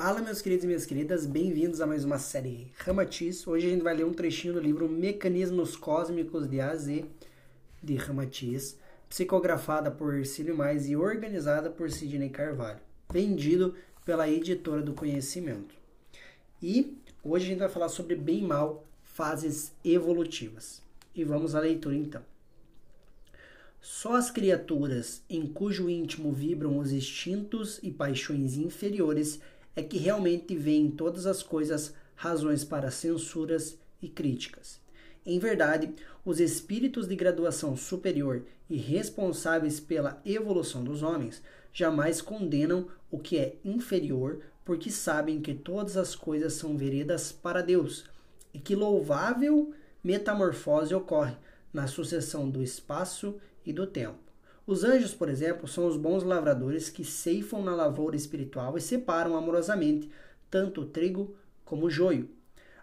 Fala, meus queridos e minhas queridas, bem-vindos a mais uma série Ramatiz. Hoje a gente vai ler um trechinho do livro Mecanismos Cósmicos de A a Z, de Ramatiz, psicografada por Ercílio Mais e organizada por Sidney Carvalho, vendido pela Editora do Conhecimento. E hoje a gente vai falar sobre bem e mal, fases evolutivas. E vamos à leitura então. Só as criaturas em cujo íntimo vibram os instintos e paixões inferiores é que realmente veem em todas as coisas razões para censuras e críticas. Em verdade, os espíritos de graduação superior e responsáveis pela evolução dos homens jamais condenam o que é inferior, porque sabem que todas as coisas são veredas para Deus e que louvável metamorfose ocorre na sucessão do espaço e do tempo. Os anjos, por exemplo, são os bons lavradores que ceifam na lavoura espiritual e separam amorosamente tanto o trigo como o joio.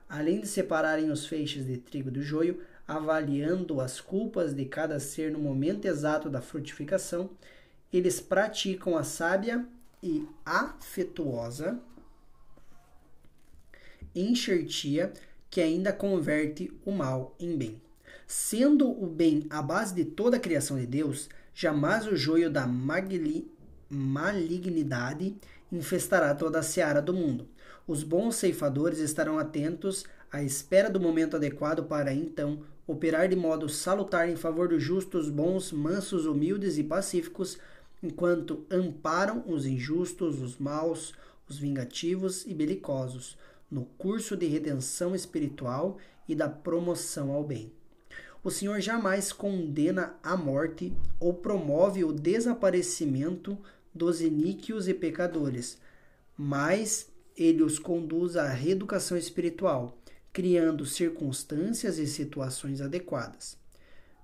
Além de separarem os feixes de trigo do joio, avaliando as culpas de cada ser no momento exato da frutificação, eles praticam a sábia e afetuosa enxertia que ainda converte o mal em bem. Sendo o bem a base de toda a criação de Deus, jamais o joio da malignidade infestará toda a seara do mundo. Os bons ceifadores estarão atentos à espera do momento adequado para então operar de modo salutar em favor dos justos, bons, mansos, humildes e pacíficos, enquanto amparam os injustos, os maus, os vingativos e belicosos, no curso de redenção espiritual e da promoção ao bem. O Senhor jamais condena a morte ou promove o desaparecimento dos iníquos e pecadores, mas ele os conduz à reeducação espiritual, criando circunstâncias e situações adequadas.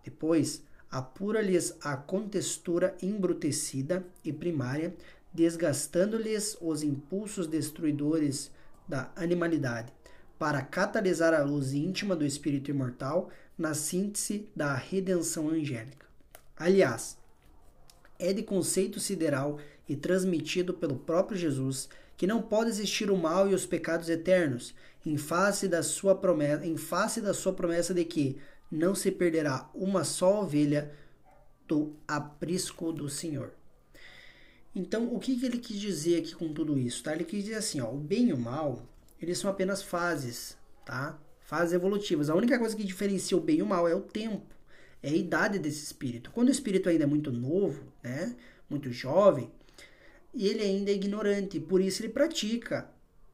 Depois, apura-lhes a contextura embrutecida e primária, desgastando-lhes os impulsos destruidores da animalidade, para catalisar a luz íntima do espírito imortal na síntese da redenção angélica. Aliás, é de conceito sideral e transmitido pelo próprio Jesus que não pode existir o mal e os pecados eternos, em face da sua promessa, em face da sua promessa de que não se perderá uma só ovelha do aprisco do Senhor. Então, o que, que ele quis dizer aqui com tudo isso? Tá? Ele quis dizer assim, ó, o bem e o mal, eles são apenas fases, tá? Fases evolutivas. A única coisa que diferencia o bem e o mal é o tempo, é a idade desse espírito. Quando o espírito ainda é muito novo, né, muito jovem, ele ainda é ignorante, por isso ele pratica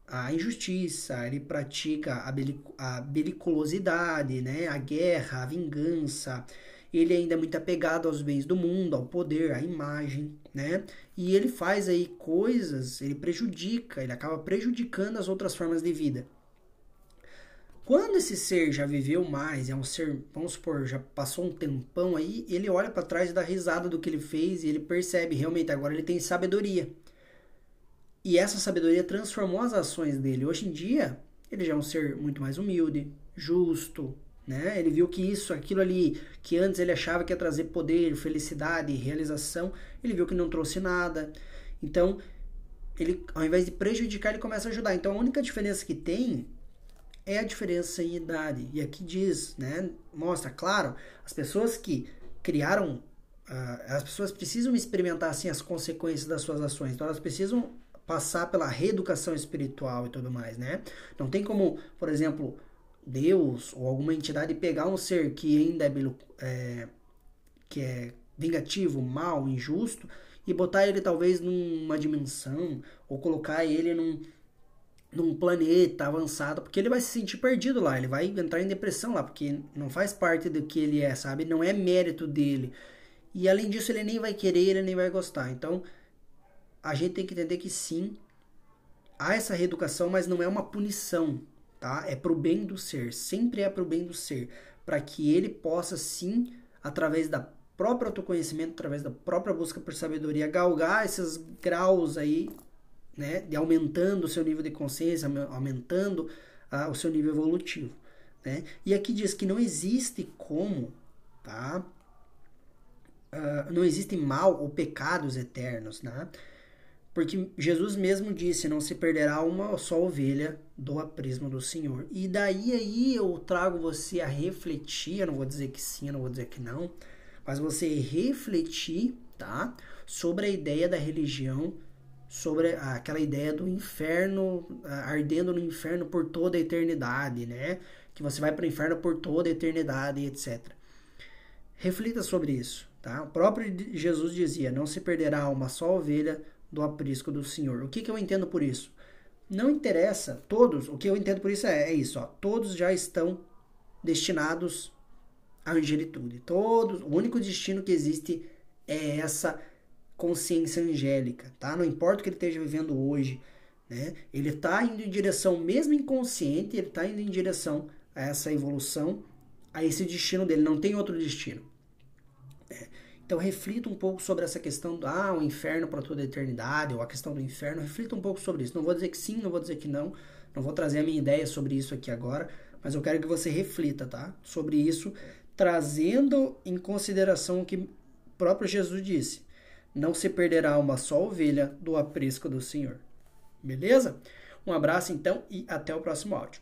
a injustiça, ele pratica a, belic a beliculosidade, né, a guerra, a vingança. Ele ainda é muito apegado aos bens do mundo, ao poder, à imagem, né? E ele faz aí coisas, ele prejudica, ele acaba prejudicando as outras formas de vida. Quando esse ser já viveu mais, é um ser, vamos supor, já passou um tempão aí, ele olha para trás e dá risada do que ele fez e ele percebe realmente agora ele tem sabedoria. E essa sabedoria transformou as ações dele. Hoje em dia, ele já é um ser muito mais humilde, justo, né? Ele viu que isso, aquilo ali que antes ele achava que ia trazer poder, felicidade, realização, ele viu que não trouxe nada. Então, ele ao invés de prejudicar, ele começa a ajudar. Então, a única diferença que tem é a diferença em idade. E aqui diz, né, mostra, claro, as pessoas que criaram, uh, as pessoas precisam experimentar assim as consequências das suas ações. Então elas precisam passar pela reeducação espiritual e tudo mais, né? Não tem como, por exemplo, Deus ou alguma entidade pegar um ser que ainda é, é que é vingativo, mal, injusto e botar ele talvez numa dimensão ou colocar ele num num planeta avançado, porque ele vai se sentir perdido lá, ele vai entrar em depressão lá, porque não faz parte do que ele é, sabe? Não é mérito dele. E além disso, ele nem vai querer, ele nem vai gostar. Então, a gente tem que entender que sim, há essa reeducação, mas não é uma punição, tá? É pro bem do ser, sempre é pro bem do ser, para que ele possa sim, através da próprio autoconhecimento, através da própria busca por sabedoria, galgar esses graus aí né, de aumentando o seu nível de consciência, aumentando ah, o seu nível evolutivo. Né? E aqui diz que não existe como, tá? Uh, não existe mal ou pecados eternos, né? Porque Jesus mesmo disse: não se perderá uma só ovelha do aprismo do Senhor. E daí aí eu trago você a refletir, eu não vou dizer que sim, eu não vou dizer que não, mas você refletir, tá? Sobre a ideia da religião, sobre aquela ideia do inferno, ardendo no inferno por toda a eternidade, né? Que você vai para o inferno por toda a eternidade, etc. Reflita sobre isso, tá? O próprio Jesus dizia: não se perderá uma só ovelha do aprisco do Senhor. O que, que eu entendo por isso? Não interessa, todos, o que eu entendo por isso é, é isso, ó, todos já estão destinados à angelitude. Todos, o único destino que existe é essa consciência angélica, tá? Não importa o que ele esteja vivendo hoje, né? Ele está indo em direção, mesmo inconsciente, ele está indo em direção a essa evolução, a esse destino dele. Não tem outro destino. É. Então reflita um pouco sobre essa questão do ah, o inferno para toda a eternidade, ou a questão do inferno. Reflita um pouco sobre isso. Não vou dizer que sim, não vou dizer que não. Não vou trazer a minha ideia sobre isso aqui agora, mas eu quero que você reflita, tá? Sobre isso trazendo em consideração o que o próprio Jesus disse: não se perderá uma só ovelha do aprisco do Senhor. Beleza? Um abraço então e até o próximo áudio.